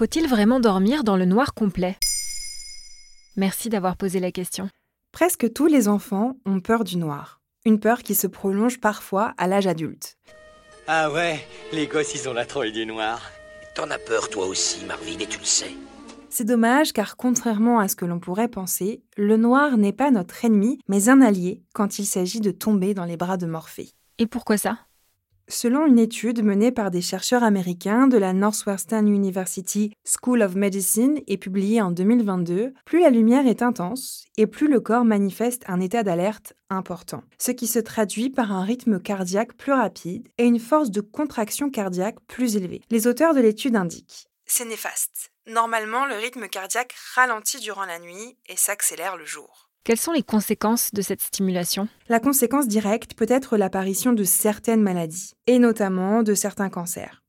Faut-il vraiment dormir dans le noir complet? Merci d'avoir posé la question. Presque tous les enfants ont peur du noir. Une peur qui se prolonge parfois à l'âge adulte. Ah ouais, les gosses, ils ont la troille du noir. T'en as peur toi aussi, Marvin, et tu le sais. C'est dommage car contrairement à ce que l'on pourrait penser, le noir n'est pas notre ennemi, mais un allié quand il s'agit de tomber dans les bras de Morphée. Et pourquoi ça? Selon une étude menée par des chercheurs américains de la Northwestern University School of Medicine et publiée en 2022, plus la lumière est intense et plus le corps manifeste un état d'alerte important, ce qui se traduit par un rythme cardiaque plus rapide et une force de contraction cardiaque plus élevée. Les auteurs de l'étude indiquent c'est néfaste. Normalement, le rythme cardiaque ralentit durant la nuit et s'accélère le jour. Quelles sont les conséquences de cette stimulation? La conséquence directe peut être l'apparition de certaines maladies, et notamment de certains cancers.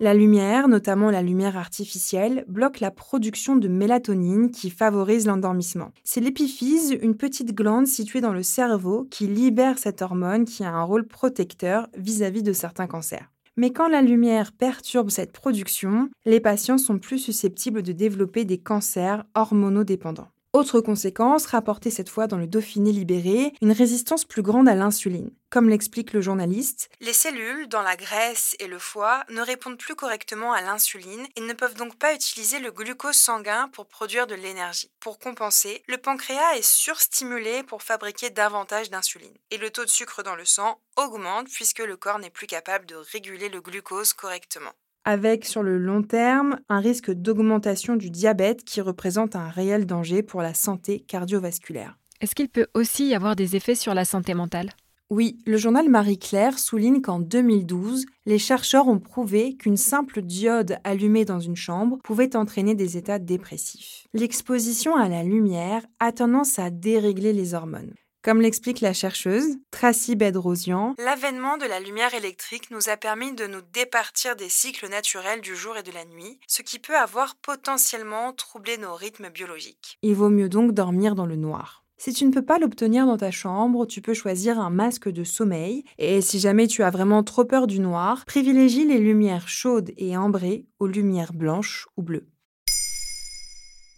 La lumière, notamment la lumière artificielle, bloque la production de mélatonine qui favorise l'endormissement. C'est l'épiphyse, une petite glande située dans le cerveau, qui libère cette hormone qui a un rôle protecteur vis-à-vis de certains cancers. Mais quand la lumière perturbe cette production, les patients sont plus susceptibles de développer des cancers hormonodépendants. Autre conséquence, rapportée cette fois dans le Dauphiné libéré, une résistance plus grande à l'insuline. Comme l'explique le journaliste, les cellules dans la graisse et le foie ne répondent plus correctement à l'insuline et ne peuvent donc pas utiliser le glucose sanguin pour produire de l'énergie. Pour compenser, le pancréas est surstimulé pour fabriquer davantage d'insuline. Et le taux de sucre dans le sang augmente puisque le corps n'est plus capable de réguler le glucose correctement avec sur le long terme un risque d'augmentation du diabète qui représente un réel danger pour la santé cardiovasculaire. Est-ce qu'il peut aussi y avoir des effets sur la santé mentale? Oui, le journal Marie-Claire souligne qu'en 2012, les chercheurs ont prouvé qu'une simple diode allumée dans une chambre pouvait entraîner des états dépressifs. L'exposition à la lumière a tendance à dérégler les hormones. Comme l'explique la chercheuse Tracy Bedrosian, l'avènement de la lumière électrique nous a permis de nous départir des cycles naturels du jour et de la nuit, ce qui peut avoir potentiellement troublé nos rythmes biologiques. Il vaut mieux donc dormir dans le noir. Si tu ne peux pas l'obtenir dans ta chambre, tu peux choisir un masque de sommeil. Et si jamais tu as vraiment trop peur du noir, privilégie les lumières chaudes et ambrées aux lumières blanches ou bleues.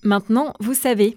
Maintenant, vous savez,